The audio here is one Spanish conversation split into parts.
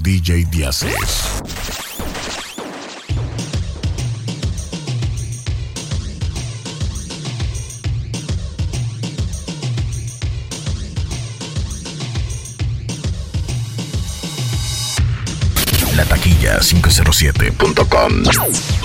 DJ Díaz. La taquilla 507.com.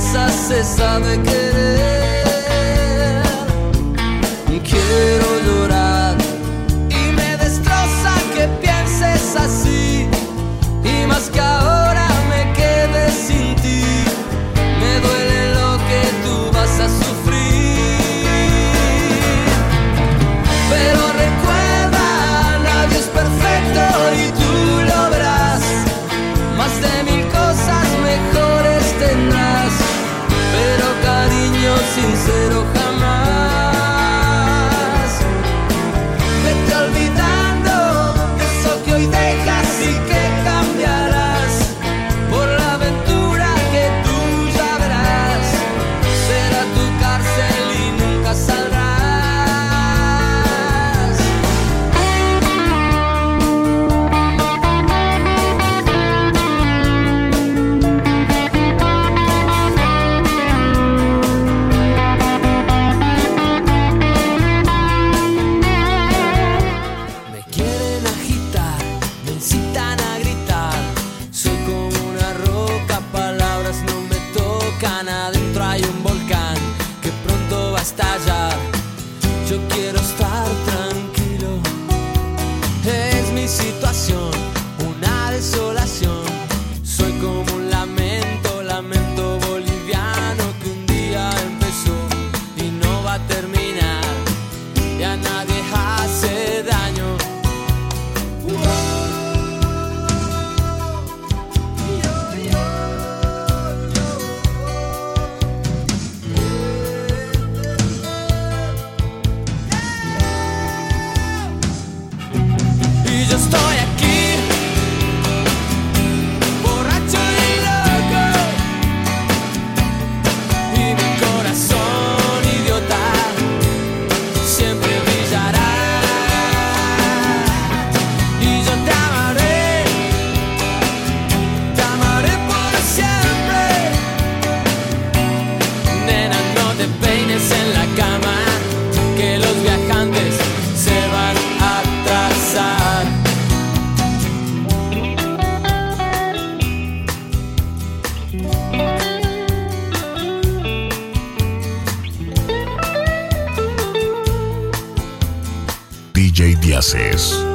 cabeza se sabe querer. DJ Diaces.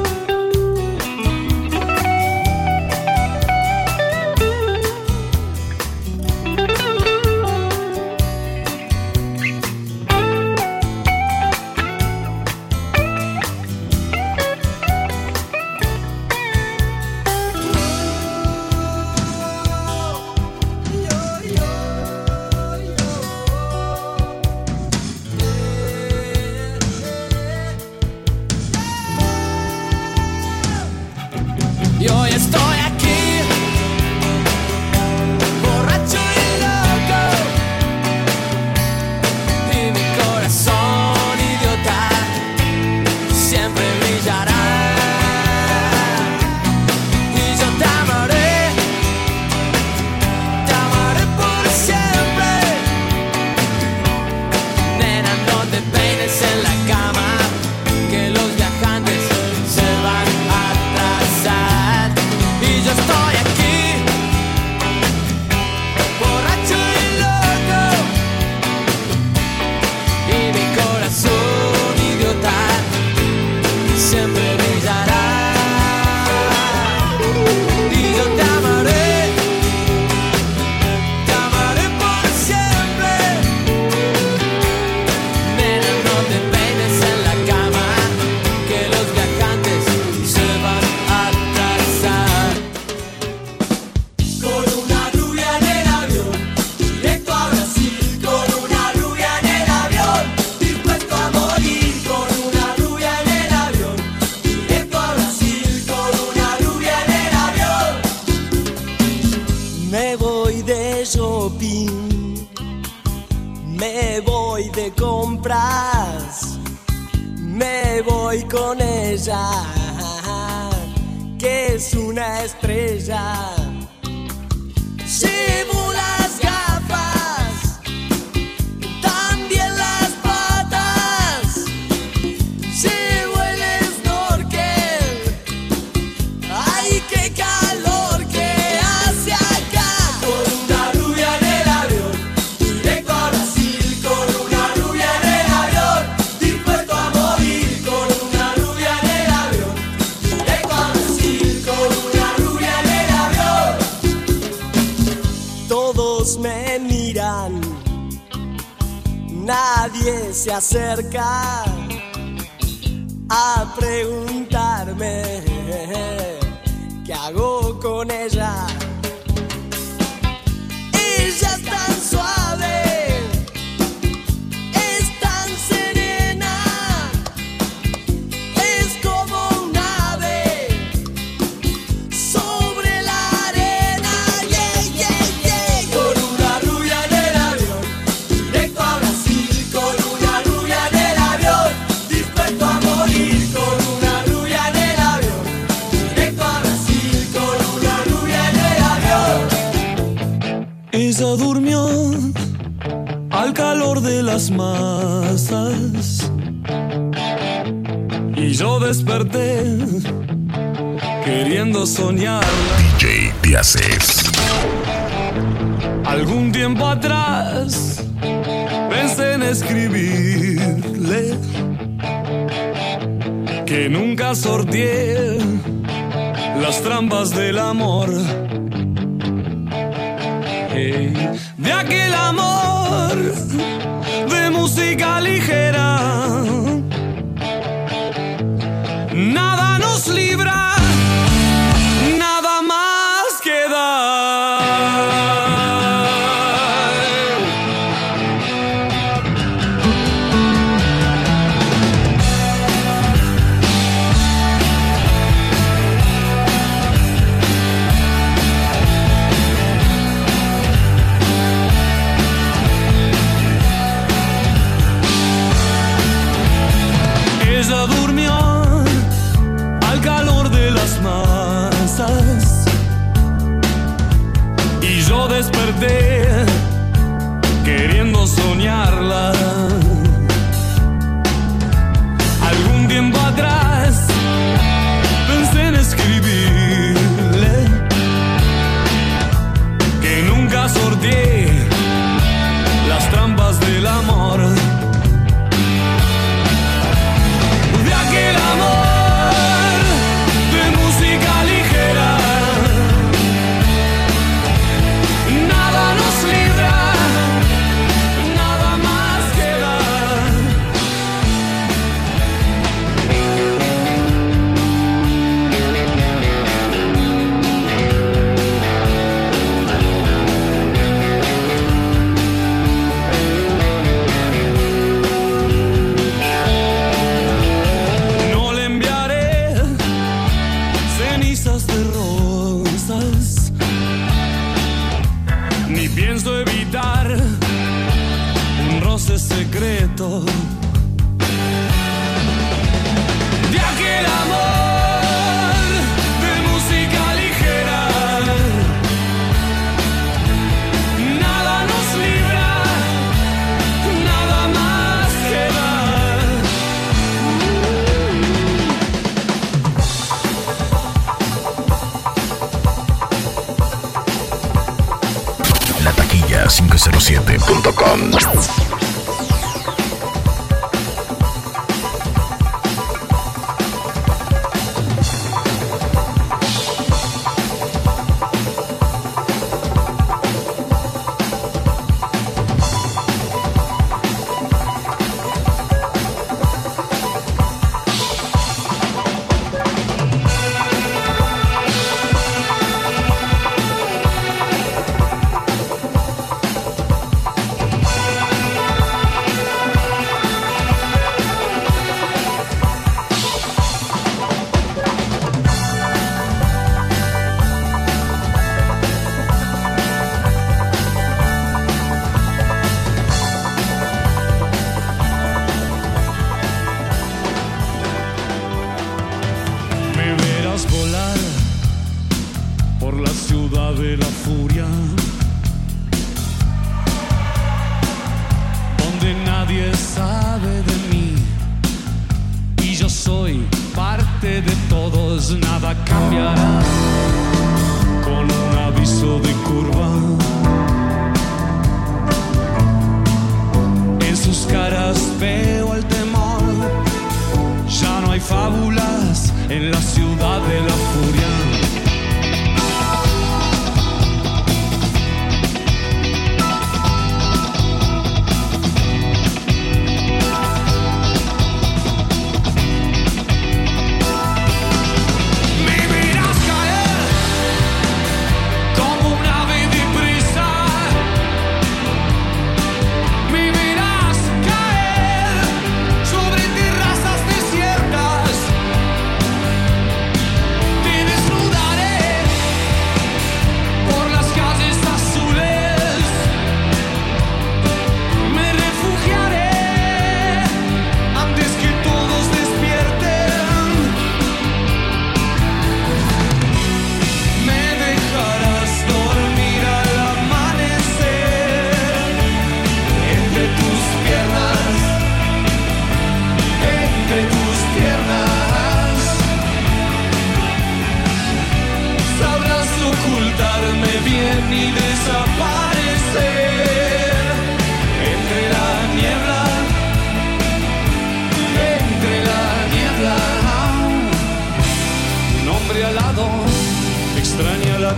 se acerca a preguntarme. las masas. Y yo desperté queriendo soñar. DJ Piaces. Algún tiempo atrás pensé en escribirle que nunca sorteé las trampas del amor. De aquel amor música ligera. que el amor enough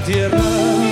tierra.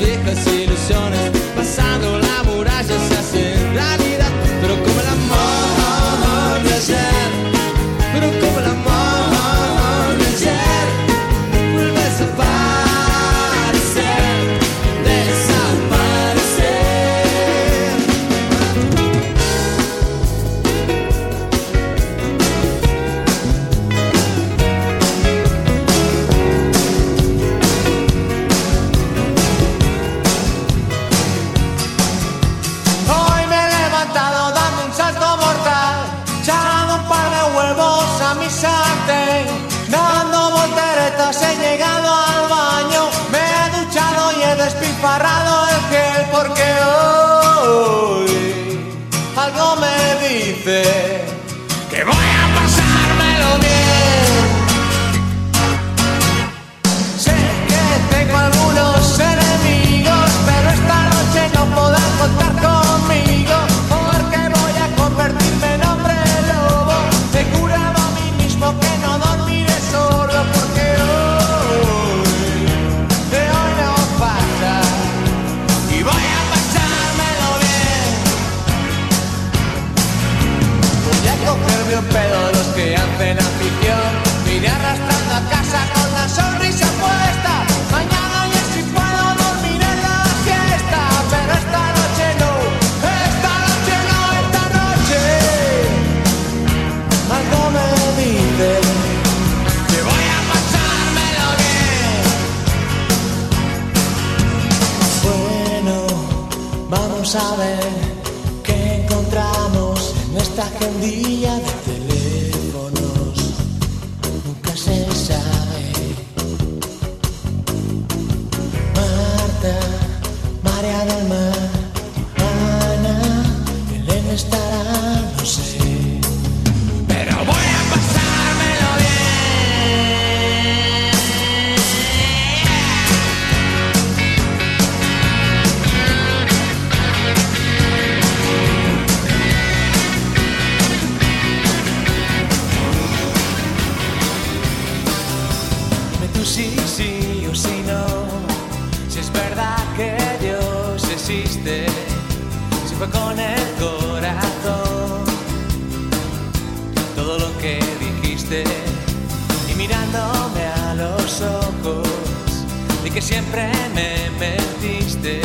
Viejas ilusiones sabe que encontramos nuestra agendilla de teléfonos. Nunca se sabe. Marta, María del Mar. fue con el corazón. Todo lo que dijiste y mirándome a los ojos, di que siempre me mentiste,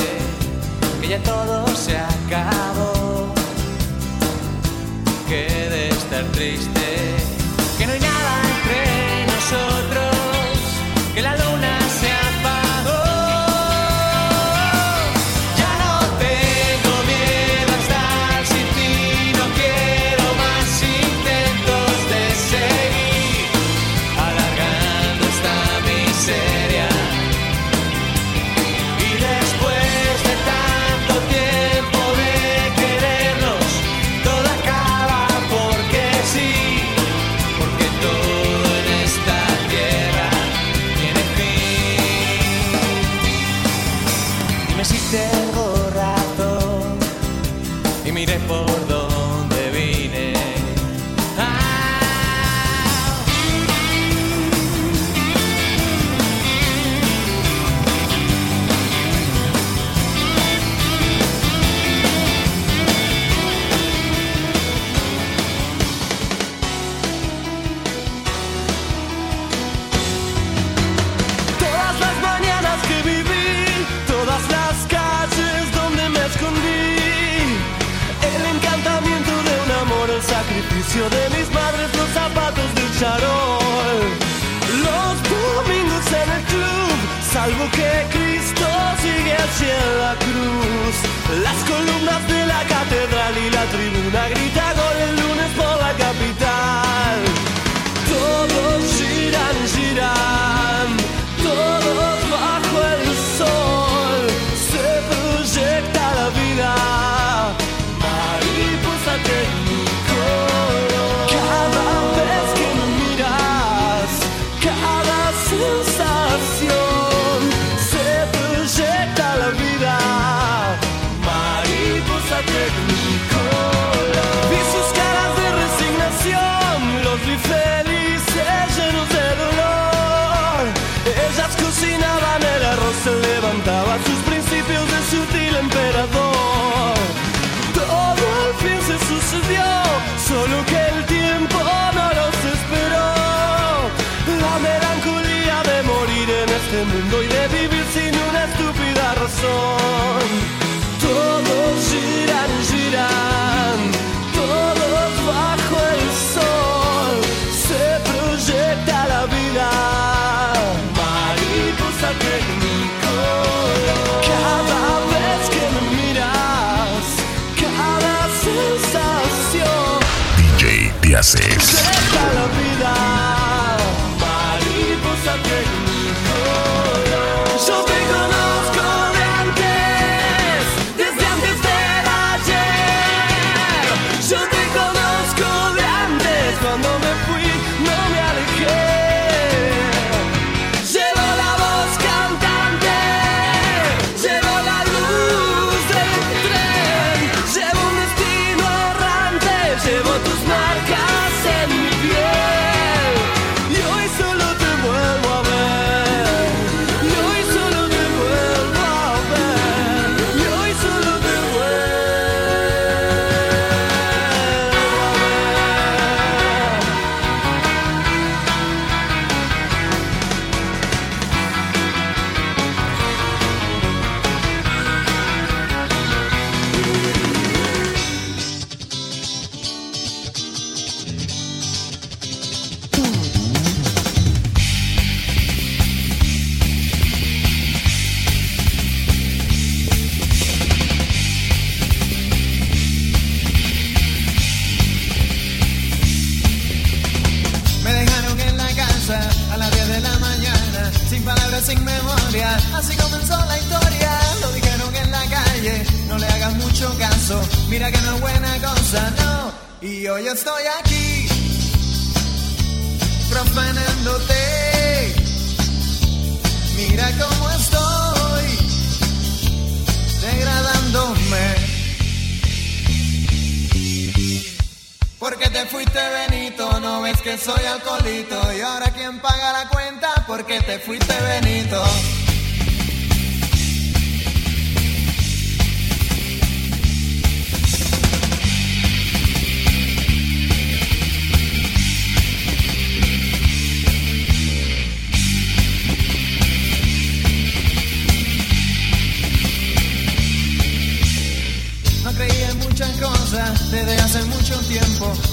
que ya todo se acabó, que de estar triste, que no hay nada entre nosotros, que la luz de mis padres, los zapatos de charol. Los domingos en el club, salvo que Cristo sigue hacia la cruz. Las columnas de la catedral y la tribuna grita gol el lunes por la capital. Todos giran, giran. corazón.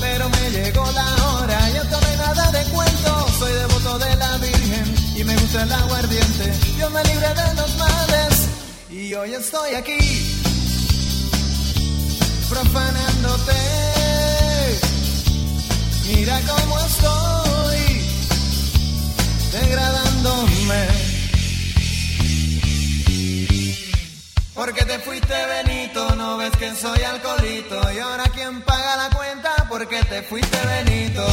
Pero me llegó la hora. Yo tomé nada de cuento, soy devoto de la Virgen y me gusta el aguardiente. Dios me libre de los males y hoy estoy aquí profanándote. Mira cómo estoy degradándome. Porque te fuiste Benito, no ves que soy alcoholito. Y ahora quién paga la cuenta, porque te fuiste Benito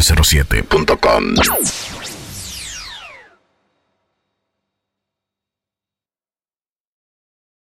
907.com.